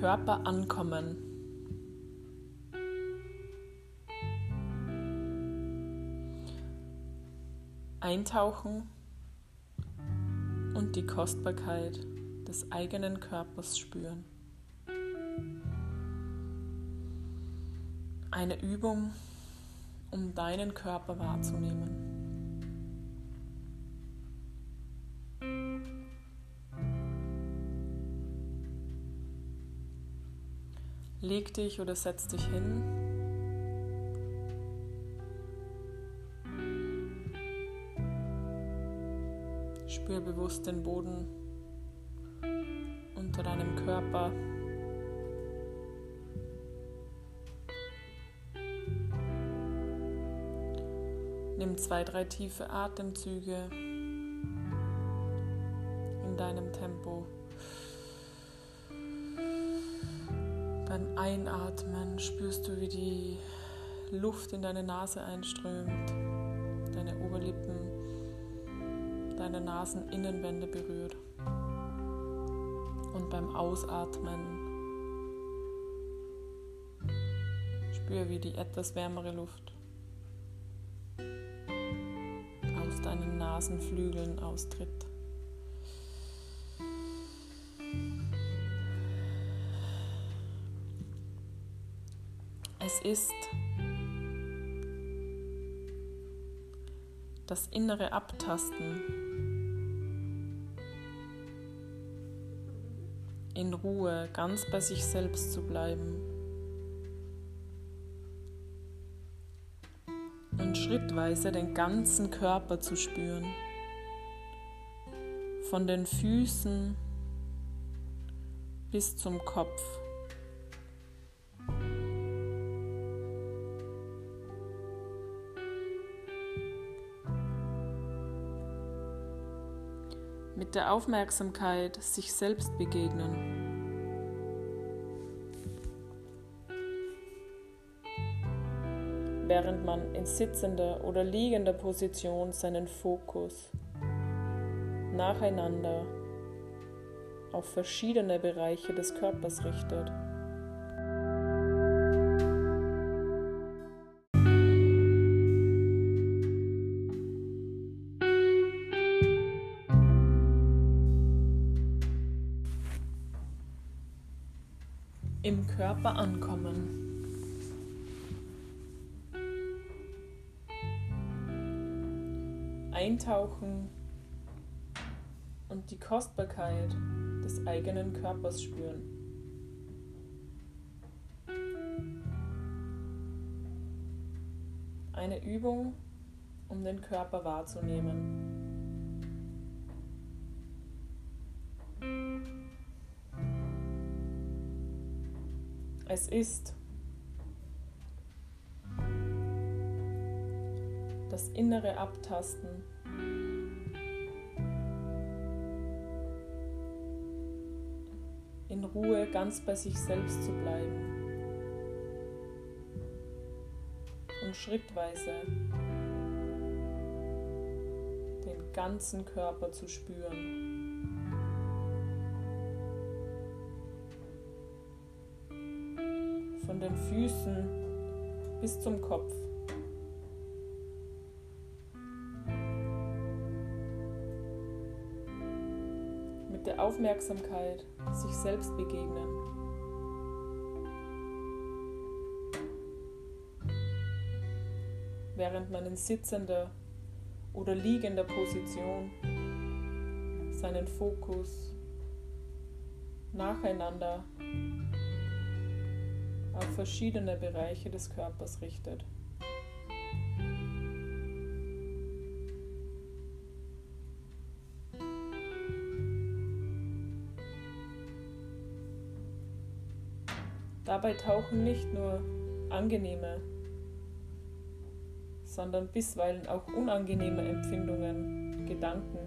Körper ankommen. Eintauchen und die Kostbarkeit des eigenen Körpers spüren. Eine Übung, um deinen Körper wahrzunehmen. Leg dich oder setz dich hin. Spür bewusst den Boden unter deinem Körper. Nimm zwei, drei tiefe Atemzüge in deinem Tempo. Einatmen spürst du, wie die Luft in deine Nase einströmt, deine Oberlippen, deine Naseninnenwände berührt. Und beim Ausatmen spür, wie die etwas wärmere Luft aus deinen Nasenflügeln austritt. Es ist das innere Abtasten in Ruhe ganz bei sich selbst zu bleiben und schrittweise den ganzen Körper zu spüren, von den Füßen bis zum Kopf. Mit der Aufmerksamkeit sich selbst begegnen. Während man in sitzender oder liegender Position seinen Fokus nacheinander auf verschiedene Bereiche des Körpers richtet. Körper ankommen. Eintauchen und die Kostbarkeit des eigenen Körpers spüren. Eine Übung, um den Körper wahrzunehmen. Es ist das innere Abtasten. In Ruhe ganz bei sich selbst zu bleiben und schrittweise den ganzen Körper zu spüren. Von den Füßen bis zum Kopf. Mit der Aufmerksamkeit sich selbst begegnen. Während man in sitzender oder liegender Position seinen Fokus nacheinander auf verschiedene Bereiche des Körpers richtet. Dabei tauchen nicht nur angenehme, sondern bisweilen auch unangenehme Empfindungen, Gedanken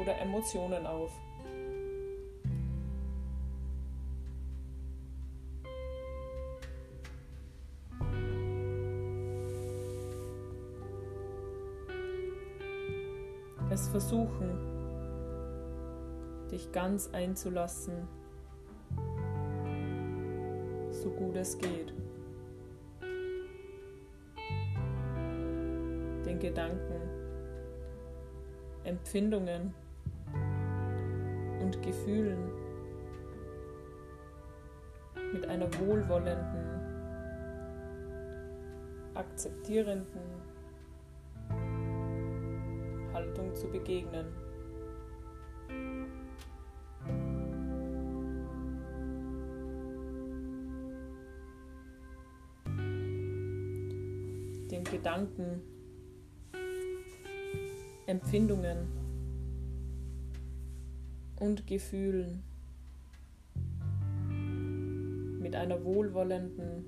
oder Emotionen auf. Versuchen, dich ganz einzulassen so gut es geht. Den Gedanken, Empfindungen und Gefühlen mit einer wohlwollenden, akzeptierenden Zu begegnen. Den Gedanken, Empfindungen und Gefühlen mit einer wohlwollenden,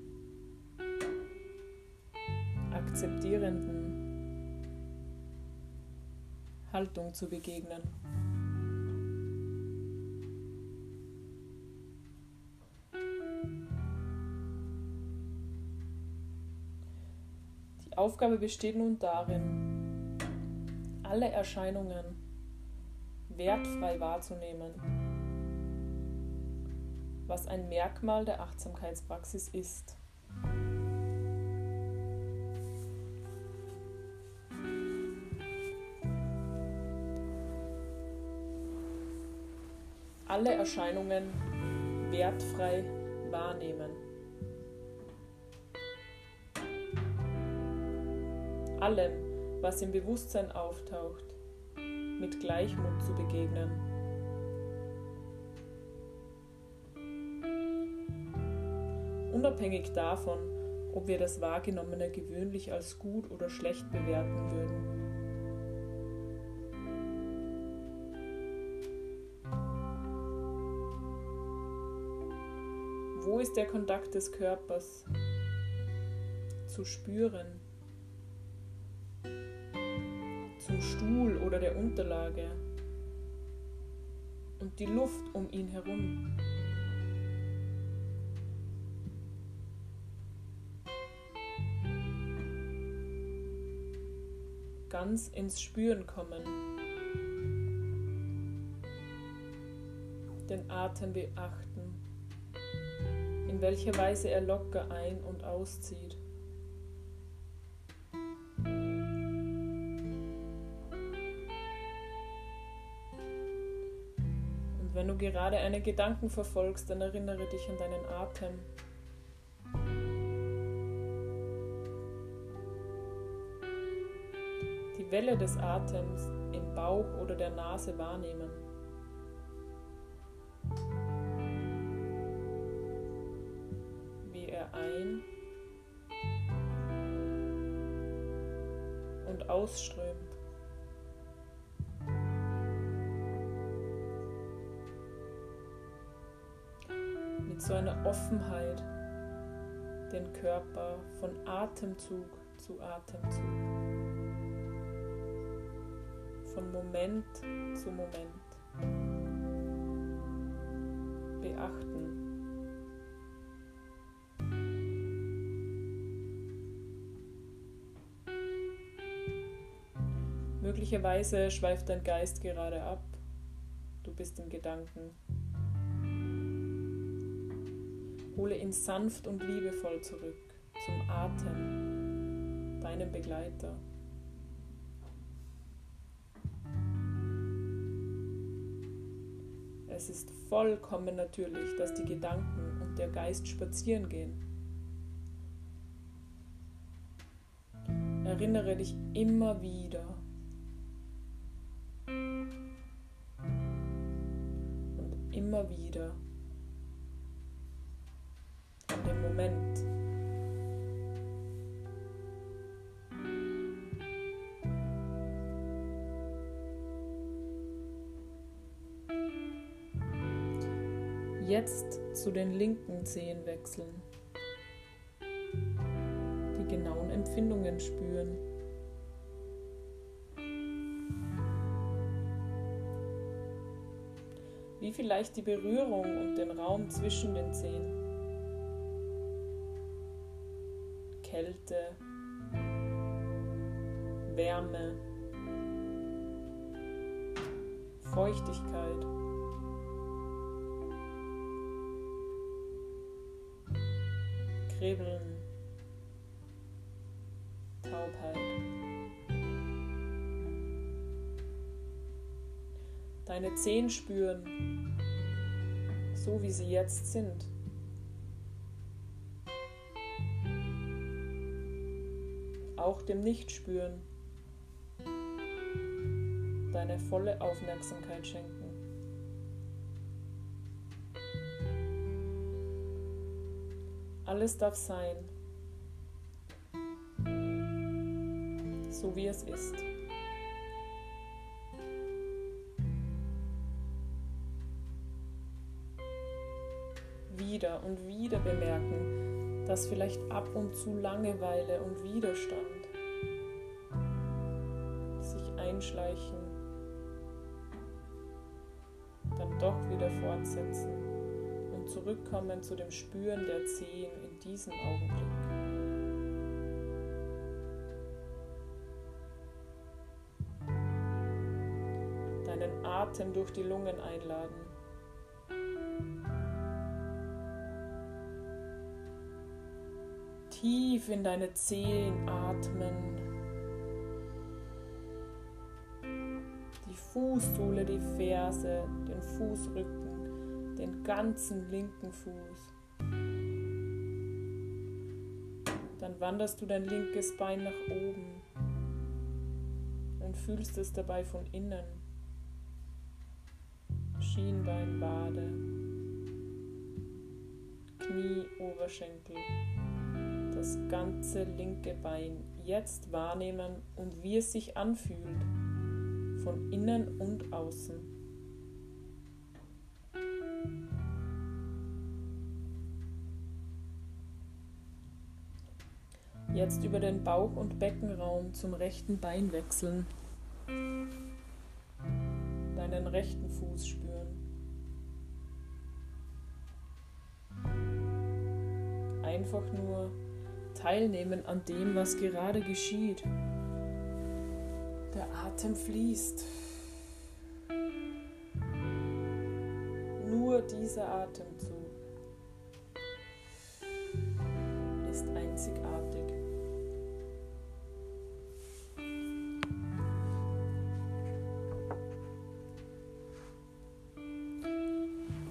akzeptierenden Haltung zu begegnen. Die Aufgabe besteht nun darin, alle Erscheinungen wertfrei wahrzunehmen, was ein Merkmal der Achtsamkeitspraxis ist. Alle Erscheinungen wertfrei wahrnehmen. Allem, was im Bewusstsein auftaucht, mit Gleichmut zu begegnen. Unabhängig davon, ob wir das Wahrgenommene gewöhnlich als gut oder schlecht bewerten würden. Wo ist der Kontakt des Körpers zu spüren? Zum Stuhl oder der Unterlage und die Luft um ihn herum. Ganz ins Spüren kommen. Den Atem beachten in welcher Weise er locker ein- und auszieht. Und wenn du gerade einen Gedanken verfolgst, dann erinnere dich an deinen Atem. Die Welle des Atems im Bauch oder der Nase wahrnehmen. Ein und ausströmt. Mit so einer Offenheit den Körper von Atemzug zu Atemzug, von Moment zu Moment beachten. Möglicherweise schweift dein Geist gerade ab. Du bist im Gedanken. Hole ihn sanft und liebevoll zurück zum Atem, deinem Begleiter. Es ist vollkommen natürlich, dass die Gedanken und der Geist spazieren gehen. Erinnere dich immer wieder immer wieder an den Moment. Jetzt zu den linken Zehen wechseln. Die genauen Empfindungen spüren. Wie vielleicht die Berührung und den Raum zwischen den Zehen. Kälte, Wärme, Feuchtigkeit. Kribbeln, Taubheit. Deine Zehen spüren, so wie sie jetzt sind. Auch dem Nichtspüren deine volle Aufmerksamkeit schenken. Alles darf sein, so wie es ist. Und wieder bemerken, dass vielleicht ab und zu Langeweile und Widerstand sich einschleichen, dann doch wieder fortsetzen zurückkommen zu dem Spüren der Zehen in diesem Augenblick. Deinen Atem durch die Lungen einladen. Tief in deine Zehen atmen. Die Fußsohle, die Ferse, den Fußrücken den ganzen linken Fuß. Dann wanderst du dein linkes Bein nach oben und fühlst es dabei von innen. Schienbein, Wade, Knie, Oberschenkel, das ganze linke Bein jetzt wahrnehmen und wie es sich anfühlt, von innen und außen. Jetzt über den Bauch- und Beckenraum zum rechten Bein wechseln. Deinen rechten Fuß spüren. Einfach nur teilnehmen an dem, was gerade geschieht. Der Atem fließt. Nur dieser Atemzug ist einzigartig.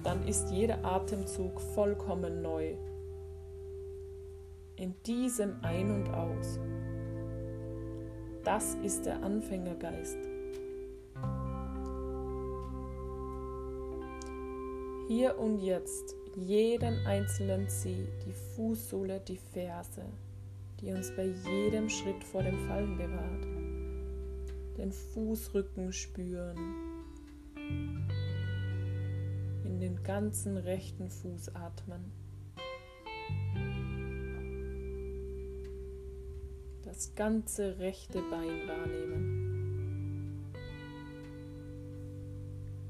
dann ist jeder Atemzug vollkommen neu. In diesem Ein und Aus. Das ist der Anfängergeist. Hier und jetzt jeden einzelnen Zeh, die Fußsohle, die Ferse, die uns bei jedem Schritt vor dem Fallen bewahrt. Den Fußrücken spüren, den ganzen rechten Fuß atmen. Das ganze rechte Bein wahrnehmen.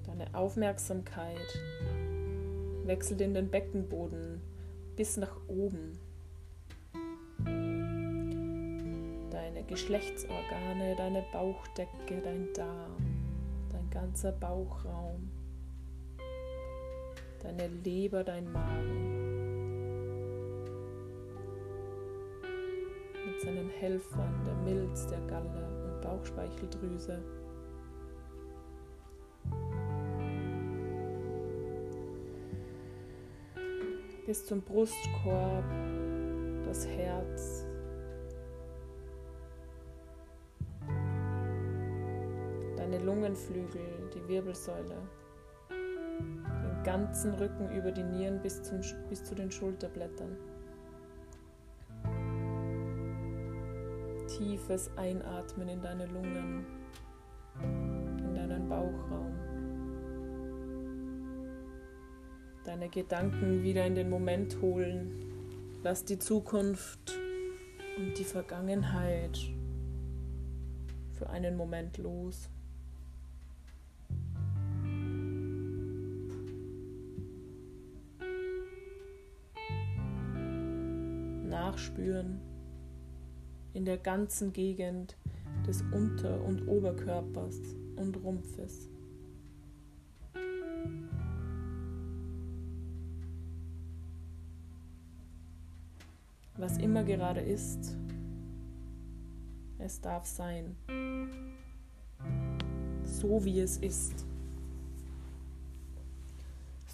Deine Aufmerksamkeit wechselt in den Beckenboden bis nach oben. Deine Geschlechtsorgane, deine Bauchdecke, dein Darm, dein ganzer Bauchraum deine Leber, dein Magen. Mit seinen Helfern, der Milz, der Galle und Bauchspeicheldrüse. Bis zum Brustkorb, das Herz, deine Lungenflügel, die Wirbelsäule ganzen Rücken über die Nieren bis, zum, bis zu den Schulterblättern. Tiefes Einatmen in deine Lungen, in deinen Bauchraum. Deine Gedanken wieder in den Moment holen. Lass die Zukunft und die Vergangenheit für einen Moment los. nachspüren in der ganzen Gegend des Unter- und Oberkörpers und Rumpfes. was immer gerade ist, es darf sein, so wie es ist,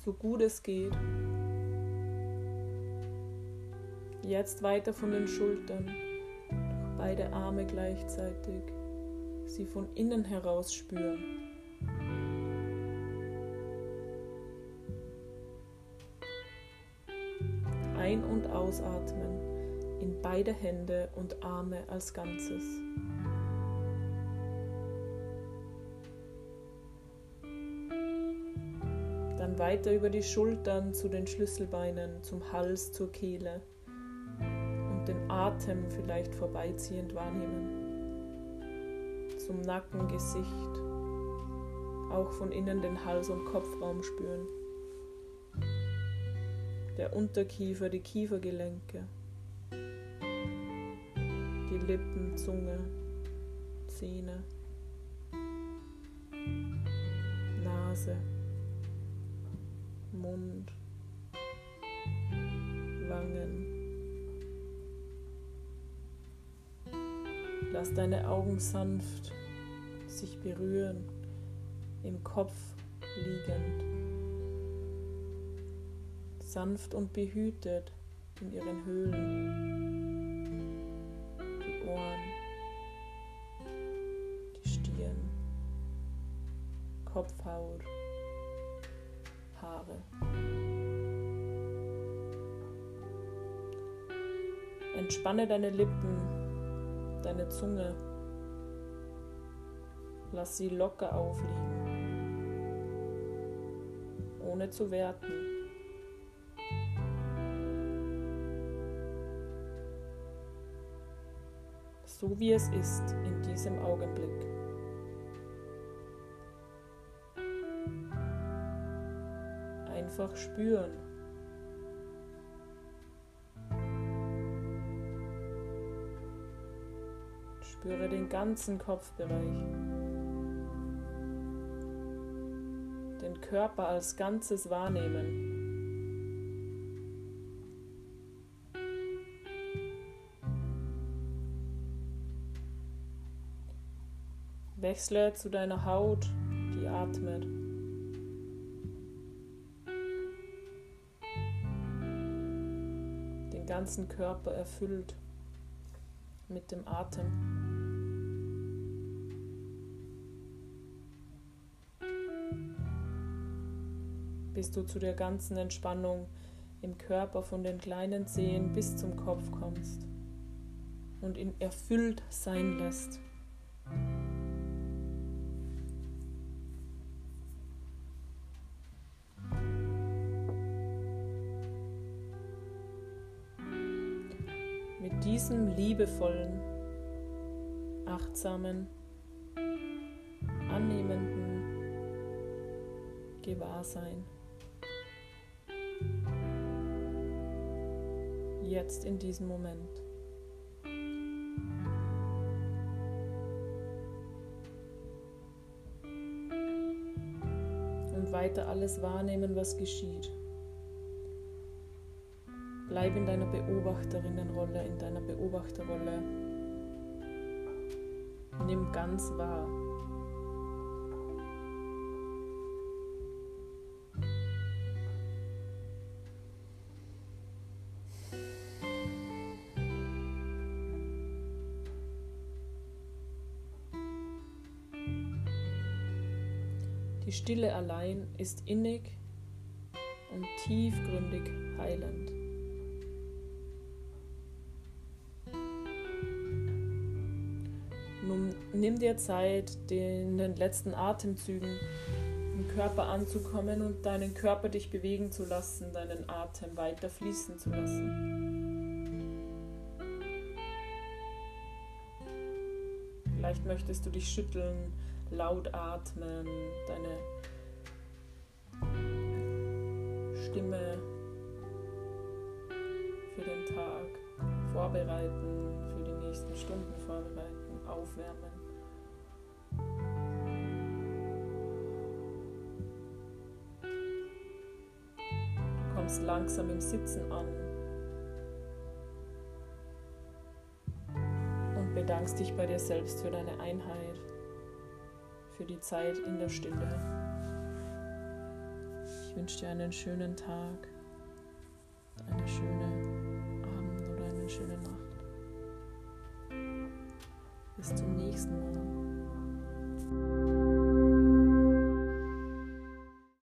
so gut es geht. Jetzt weiter von den Schultern, beide Arme gleichzeitig, sie von innen heraus spüren. Ein- und ausatmen in beide Hände und Arme als Ganzes. Dann weiter über die Schultern zu den Schlüsselbeinen, zum Hals, zur Kehle Atem vielleicht vorbeiziehend wahrnehmen. Zum Nacken, Gesicht, auch von innen den Hals- und Kopfraum spüren. Der Unterkiefer, die Kiefergelenke. Lippen, Zunge, Zähne, Nase, Mund, Wangen. Lass deine Augen sanft sich berühren, im Kopf liegend, sanft und behütet in ihren Höhlen. Kopfhaut, Haare. Entspanne deine Lippen, deine Zunge. Lass sie locker aufliegen, ohne zu werten. So wie es ist in diesem Augenblick. einfach spüren. Spüre den ganzen Kopfbereich. Den Körper als Ganzes wahrnehmen. Wechsle zu deiner Haut, die atmet. ganzen Körper erfüllt mit dem Atem. Bis du zu der ganzen Entspannung im Körper von den kleinen Zehen bis zum Kopf kommst und ihn erfüllt sein lässt. diesem liebevollen, achtsamen, annehmenden Gewahrsein. Jetzt in diesem Moment. Und weiter alles wahrnehmen, was geschieht. Bleib in deiner Beobachterinnenrolle, in deiner Beobachterrolle. Nimm ganz wahr. Die Stille allein ist innig und tiefgründig heilend. nimm dir Zeit, in den letzten Atemzügen im Körper anzukommen und deinen Körper dich bewegen zu lassen, deinen Atem weiter fließen zu lassen. Vielleicht möchtest du dich schütteln, laut atmen, deine Stimme für den Tag vorbereiten, für die nächsten Stunden vorbereiten, aufwärmen. kommst langsam im Sitzen an. bedankst dich bei dir selbst für deine Einheit, für die Zeit in der Stille. Ich wünsche dir einen schönen Tag, eine schöne Abend oder eine schöne Nacht. Bis zum nächsten Mal.